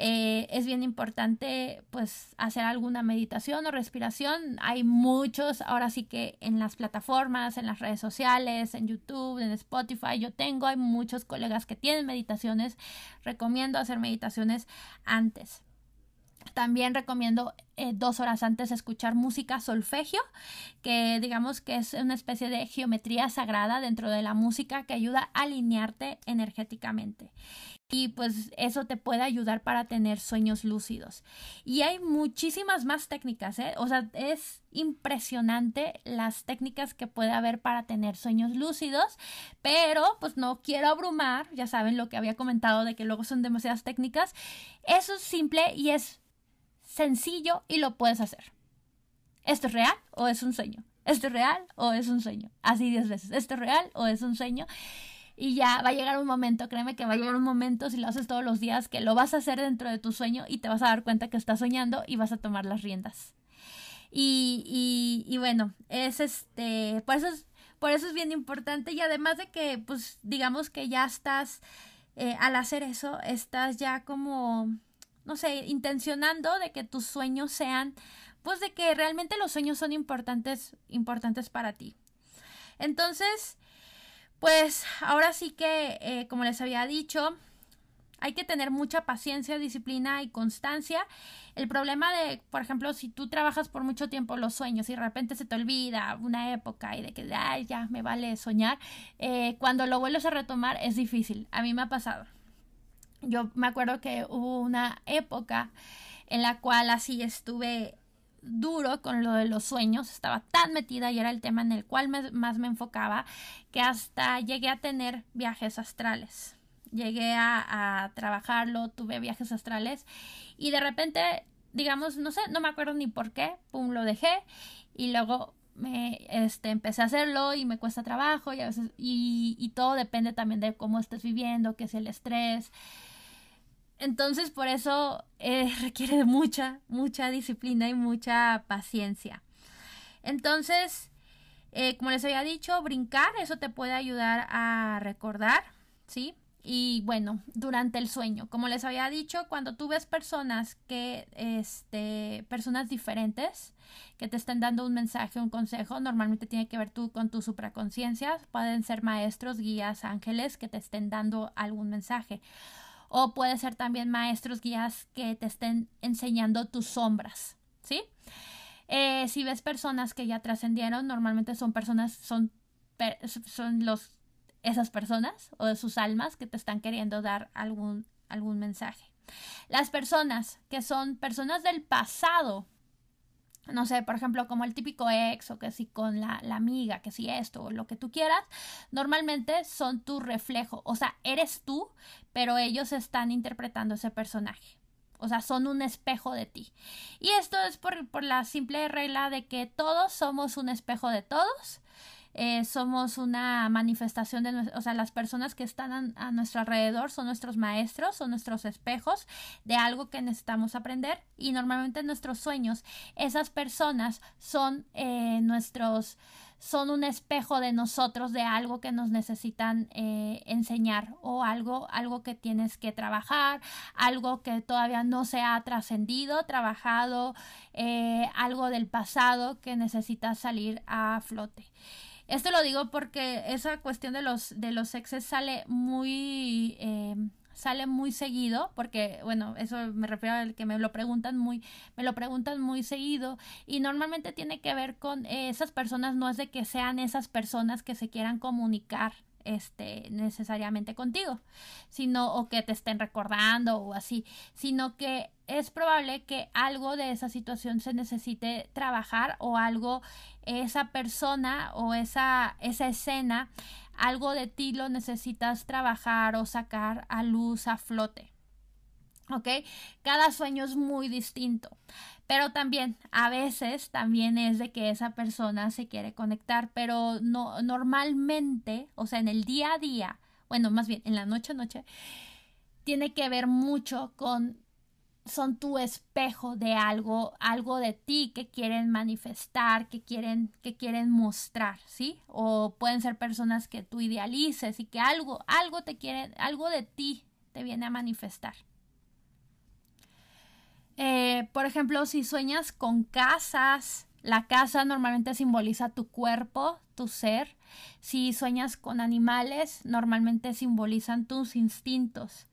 eh, es bien importante pues hacer alguna meditación o respiración. Hay muchos, ahora sí que en las plataformas, en las redes sociales, en YouTube, en Spotify, yo tengo, hay muchos colegas que tienen meditaciones. Recomiendo hacer meditaciones antes. También recomiendo eh, dos horas antes escuchar música solfegio, que digamos que es una especie de geometría sagrada dentro de la música que ayuda a alinearte energéticamente y pues eso te puede ayudar para tener sueños lúcidos. Y hay muchísimas más técnicas, ¿eh? O sea, es impresionante las técnicas que puede haber para tener sueños lúcidos, pero pues no quiero abrumar, ya saben lo que había comentado de que luego son demasiadas técnicas. Eso es simple y es sencillo y lo puedes hacer. ¿Esto es real o es un sueño? ¿Esto es real o es un sueño? Así diez veces. ¿Esto es real o es un sueño? Y ya va a llegar un momento, créeme que va a llegar un momento si lo haces todos los días que lo vas a hacer dentro de tu sueño y te vas a dar cuenta que estás soñando y vas a tomar las riendas. Y, y, bueno, es este, por eso es, por eso es bien importante y además de que, pues, digamos que ya estás, eh, al hacer eso, estás ya como, no sé, intencionando de que tus sueños sean, pues, de que realmente los sueños son importantes, importantes para ti. Entonces, pues ahora sí que, eh, como les había dicho, hay que tener mucha paciencia, disciplina y constancia. El problema de, por ejemplo, si tú trabajas por mucho tiempo los sueños y de repente se te olvida una época y de que, ay, ya me vale soñar, eh, cuando lo vuelves a retomar es difícil. A mí me ha pasado. Yo me acuerdo que hubo una época en la cual así estuve duro con lo de los sueños, estaba tan metida y era el tema en el cual más me enfocaba que hasta llegué a tener viajes astrales. Llegué a, a trabajarlo, tuve viajes astrales y de repente, digamos, no sé, no me acuerdo ni por qué, pum, lo dejé y luego me este, empecé a hacerlo y me cuesta trabajo y a veces y, y todo depende también de cómo estés viviendo, qué es el estrés, entonces, por eso eh, requiere de mucha, mucha disciplina y mucha paciencia. Entonces, eh, como les había dicho, brincar, eso te puede ayudar a recordar, ¿sí? Y bueno, durante el sueño, como les había dicho, cuando tú ves personas que, este, personas diferentes, que te estén dando un mensaje, un consejo, normalmente tiene que ver tú con tu supraconciencia, pueden ser maestros, guías, ángeles que te estén dando algún mensaje o puede ser también maestros guías que te estén enseñando tus sombras, ¿sí? Eh, si ves personas que ya trascendieron, normalmente son personas, son, son los, esas personas o sus almas que te están queriendo dar algún, algún mensaje. Las personas que son personas del pasado, no sé, por ejemplo, como el típico ex o que si con la, la, amiga, que si esto o lo que tú quieras, normalmente son tu reflejo, o sea, eres tú, pero ellos están interpretando ese personaje. O sea, son un espejo de ti. Y esto es por, por la simple regla de que todos somos un espejo de todos eh, somos una manifestación de, o sea, las personas que están a, nuestro alrededor son nuestros maestros, son nuestros espejos de algo que necesitamos aprender. Y normalmente nuestros sueños, esas personas son eh, nuestros son un espejo de nosotros de algo que nos necesitan eh, enseñar o algo algo que tienes que trabajar algo que todavía no se ha trascendido trabajado algo del pasado que necesita salir a flote esto lo digo porque esa cuestión de los, de los exes sale muy... Eh, sale muy seguido porque bueno eso me refiero al que me lo preguntan muy me lo preguntan muy seguido y normalmente tiene que ver con eh, esas personas no es de que sean esas personas que se quieran comunicar este necesariamente contigo, sino o que te estén recordando o así, sino que es probable que algo de esa situación se necesite trabajar o algo esa persona o esa esa escena algo de ti lo necesitas trabajar o sacar a luz a flote. ¿Ok? Cada sueño es muy distinto. Pero también, a veces, también es de que esa persona se quiere conectar, pero no, normalmente, o sea, en el día a día, bueno, más bien en la noche a noche, tiene que ver mucho con son tu espejo de algo, algo de ti que quieren manifestar, que quieren, que quieren mostrar, ¿sí? O pueden ser personas que tú idealices y que algo, algo te quieren, algo de ti te viene a manifestar. Eh, por ejemplo, si sueñas con casas, la casa normalmente simboliza tu cuerpo, tu ser. Si sueñas con animales, normalmente simbolizan tus instintos.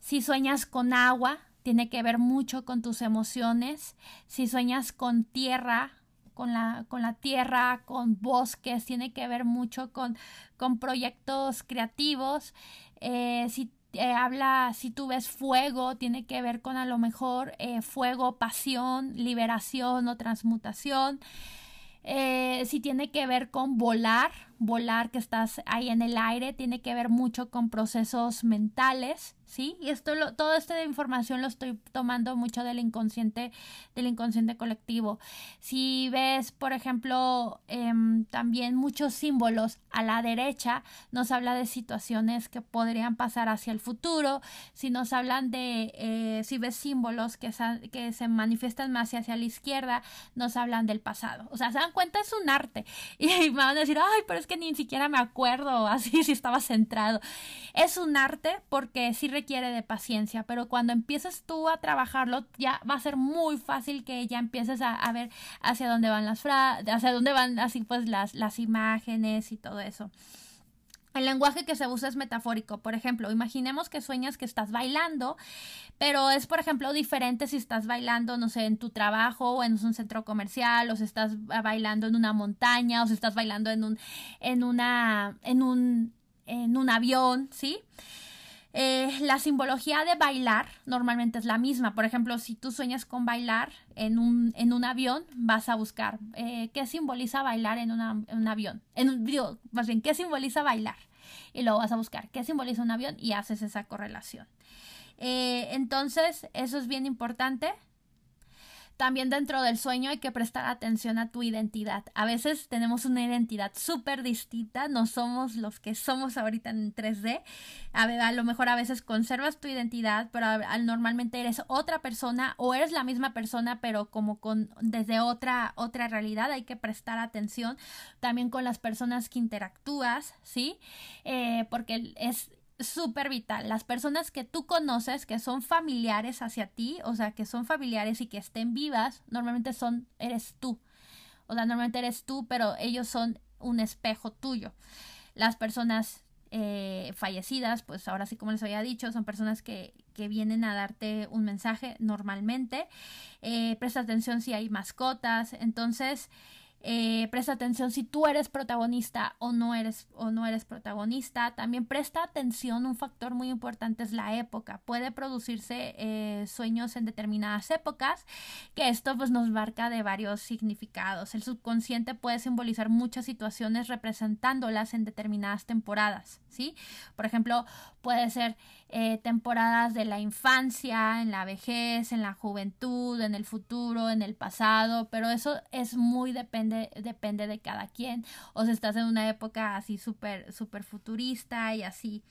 Si sueñas con agua, tiene que ver mucho con tus emociones. Si sueñas con tierra, con la, con la tierra, con bosques, tiene que ver mucho con, con proyectos creativos. Eh, si eh, habla, si tú ves fuego, tiene que ver con a lo mejor eh, fuego, pasión, liberación o transmutación. Eh, si tiene que ver con volar, volar que estás ahí en el aire, tiene que ver mucho con procesos mentales. ¿Sí? Y esto, lo, toda esta información lo estoy tomando mucho del inconsciente, del inconsciente colectivo. Si ves, por ejemplo, em, también muchos símbolos a la derecha, nos habla de situaciones que podrían pasar hacia el futuro. Si nos hablan de, eh, si ves símbolos que, que se manifiestan más hacia la izquierda, nos hablan del pasado. O sea, se dan cuenta, es un arte. Y me van a decir, ay, pero es que ni siquiera me acuerdo así si estaba centrado. Es un arte porque si requiere de paciencia, pero cuando empieces tú a trabajarlo, ya va a ser muy fácil que ya empieces a, ver hacia dónde van las frases, hacia dónde van así pues las, las imágenes y todo eso. El lenguaje que se usa es metafórico. Por ejemplo, imaginemos que sueñas que estás bailando, pero es, por ejemplo, diferente si estás bailando, no sé, en tu trabajo o en un centro comercial, o si estás bailando en una montaña, o si estás bailando en un, en una, en un, en un avión, ¿sí? Eh, la simbología de bailar normalmente es la misma. Por ejemplo, si tú sueñas con bailar en un, en un avión, vas a buscar eh, qué simboliza bailar en, un avión. En un, digo, más bien, qué simboliza bailar. Y luego vas a buscar qué simboliza un avión y haces esa correlación. Eh, entonces, eso es bien importante. También dentro del sueño hay que prestar atención a tu identidad. A veces tenemos una identidad súper distinta, no somos los que somos ahorita en 3D. A, lo mejor a veces conservas tu identidad, pero normalmente eres otra persona o eres la misma persona, pero como con desde otra otra realidad. Hay que prestar atención también con las personas que interactúas, ¿sí? Eh, porque es súper vital. Las personas que tú conoces, que son familiares hacia ti, o sea, que son familiares y que estén vivas, normalmente son, eres tú. O sea, normalmente eres tú, pero ellos son un espejo tuyo. Las personas eh, fallecidas, pues ahora sí como les había dicho, son personas que, que vienen a darte un mensaje normalmente. Eh, presta atención si hay mascotas. Entonces, Eh, presta atención si tú eres protagonista o no eres o no eres protagonista. También presta atención, un factor muy importante es la época. Puede producirse eh, sueños en determinadas épocas, que esto pues nos marca de varios significados. El subconsciente puede simbolizar muchas situaciones representándolas en determinadas temporadas, ¿sí? Por ejemplo, puede ser eh, temporadas de la infancia, en la vejez, en la juventud, en el futuro, en el pasado, pero eso es muy depende, de cada quien. O si estás en una época así súper, súper futurista y así.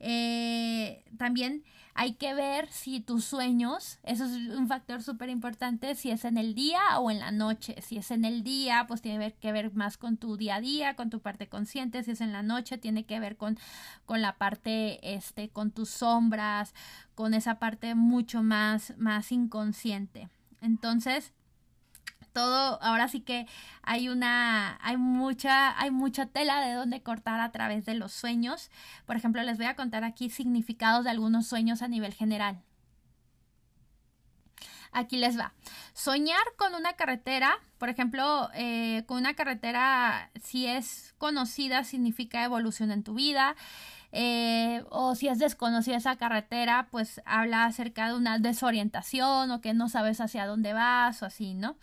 Eh, también hay que ver si tus sueños, eso es un factor súper importante, si es en el día o en la noche. Si es en el día, pues tiene que ver más con tu día a día, con tu parte consciente. Si es en la noche, tiene que ver con, con la parte, este, con tus sombras, con esa parte mucho más, más inconsciente. Entonces, todo, ahora sí que hay una, hay mucha, hay mucha tela de donde cortar a través de los sueños. Por ejemplo, les voy a contar aquí significados de algunos sueños a nivel general. Aquí les va. Soñar con una carretera, por ejemplo, eh, con una carretera, si es conocida, significa evolución en tu vida. Eh, o si es desconocida esa carretera, pues habla acerca de una desorientación o que no sabes hacia dónde vas o así, ¿no?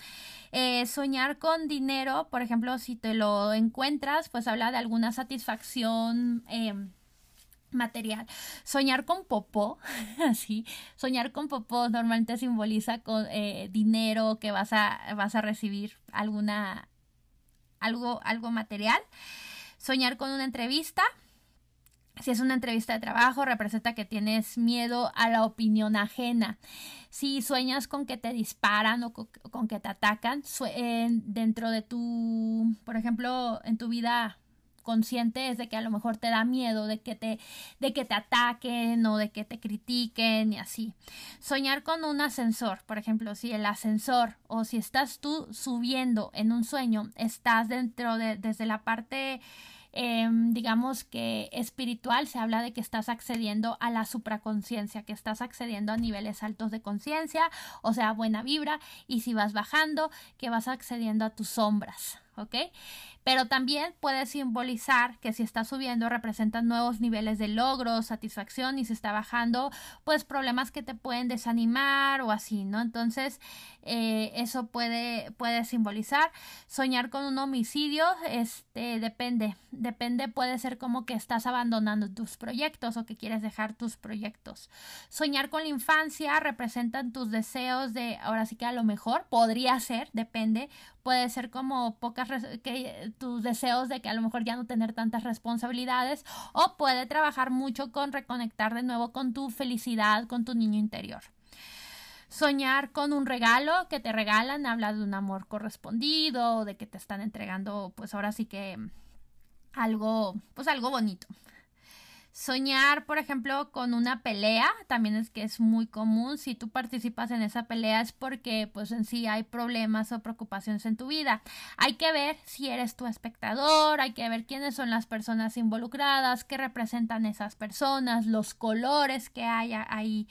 Eh, soñar con dinero, por ejemplo, si te lo encuentras, pues habla de alguna satisfacción. Em, material. Soñar con popó, así, soñar con popó normalmente simboliza con eh, dinero que vas a, vas a recibir alguna, algo, algo material. Soñar con una entrevista, si es una entrevista de trabajo, representa que tienes miedo a la opinión ajena. Si sueñas con que te disparan o con que te atacan, dentro de tu, por ejemplo, en tu vida consciente es de que a lo mejor te da miedo de que te de que te ataquen o de que te critiquen y así. Soñar con un ascensor, por ejemplo, si el ascensor o si estás tú subiendo en un sueño, estás dentro de desde la parte Em, digamos que espiritual, se habla de que estás accediendo a la supraconciencia, que estás accediendo a niveles altos de conciencia, o sea, buena vibra, y si vas bajando, que vas accediendo a tus sombras, ¿ok? Pero también puede simbolizar que si está subiendo representan nuevos niveles de logro, satisfacción y si está bajando, pues problemas que te pueden desanimar o así, ¿no? Entonces, eh, eso puede, puede simbolizar. Soñar con un homicidio, este, depende, depende, puede ser como que estás abandonando tus proyectos o que quieres dejar tus proyectos. Soñar con la infancia representan tus deseos de, ahora sí que a lo mejor, podría ser, depende, puede ser como pocas, que tus deseos de que a lo mejor ya no tener tantas responsabilidades o puede trabajar mucho con reconectar de nuevo con tu felicidad, con tu niño interior. Soñar con un regalo que te regalan habla de un amor correspondido, de que te están entregando pues ahora sí que algo pues algo bonito. Soñar, por ejemplo, con una pelea, también es que es muy común. Si tú participas en esa pelea es porque pues en sí hay problemas o preocupaciones en tu vida. Hay que ver si eres tu espectador, hay que ver quiénes son las personas involucradas, qué representan esas personas, los colores que hay ahí.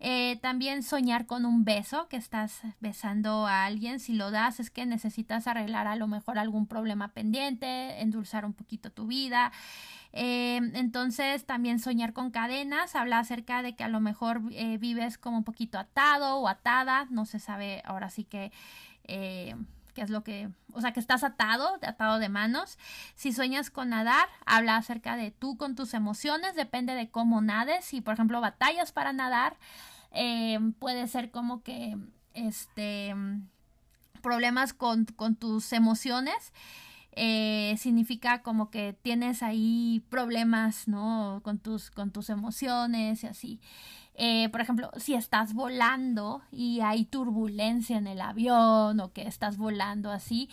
Eh, también soñar con un beso, que estás besando a alguien. Si lo das es que necesitas arreglar a lo mejor algún problema pendiente, endulzar un poquito tu vida. Eh, entonces también soñar con cadenas habla acerca de que a lo mejor eh, vives como un poquito atado o atada, no se sabe ahora sí que eh, qué es lo que, o sea, que estás atado, atado de manos. Si sueñas con nadar, habla acerca de tú con tus emociones, depende de cómo nades. Si, por ejemplo, batallas para nadar, puede ser como que, este, problemas con, con tus emociones. Eh, significa como que tienes ahí problemas, ¿no? Con tus, con tus emociones y así. Eh, por ejemplo, si estás volando y hay turbulencia en el avión o que estás volando así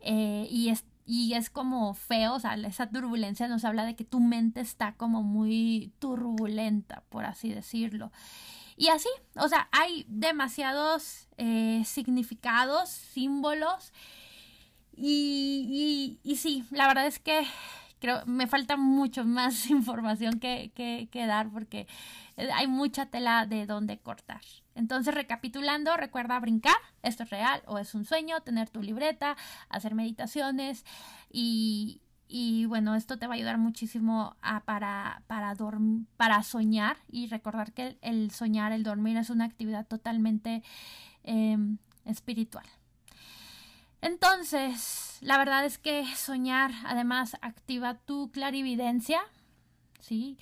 eh, y es y es como feo, o sea, esa turbulencia nos habla de que tu mente está como muy turbulenta, por así decirlo. Y así, o sea, hay demasiados significados, símbolos y, y, sí, la verdad es que creo me falta mucho más información que, que, dar porque eh, hay mucha tela de donde cortar. Entonces, recapitulando, recuerda brincar, esto es real o es un sueño, tener tu libreta, hacer meditaciones y, y bueno, esto te va a ayudar muchísimo a, para, para, para soñar y recordar que el, soñar, el dormir es una actividad totalmente em, espiritual. Entonces, la verdad es que soñar además activa tu clarividencia, ¿sí?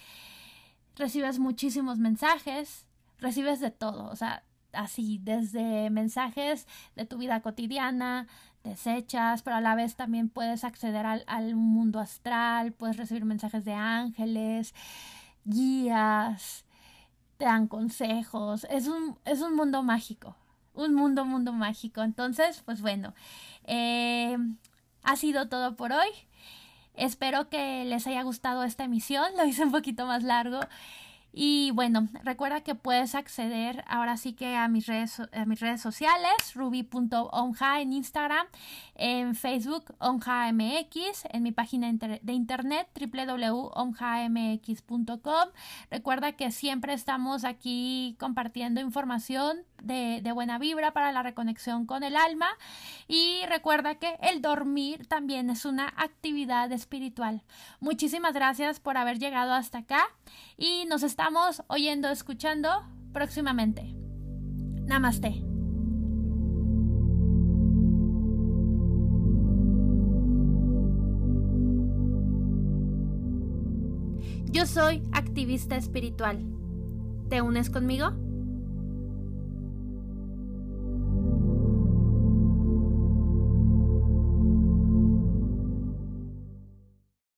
Recibes muchísimos mensajes, recibes de todo, o sea, así, desde mensajes de tu vida cotidiana, desechas, pero a la vez también puedes acceder al, al mundo astral, puedes recibir mensajes de ángeles, guías, te dan consejos, es un, es un mundo mágico, un mundo, mundo mágico. Entonces, pues bueno, eh, ha sido todo por hoy. Espero que les haya gustado esta emisión, lo hice un poquito más largo. Y bueno, recuerda que puedes acceder ahora sí que a mis redes, a mis redes sociales, ruby.onja en Instagram, en Facebook onjamx, en mi página de internet www.onjamx.com. Recuerda que siempre estamos aquí compartiendo información de, de buena vibra para la reconexión con el alma. Y recuerda que el dormir también es una actividad espiritual. Muchísimas gracias por haber llegado hasta acá y nos estamos estamos oyendo, escuchando próximamente. Namaste. Yo soy activista espiritual. ¿Te unes conmigo?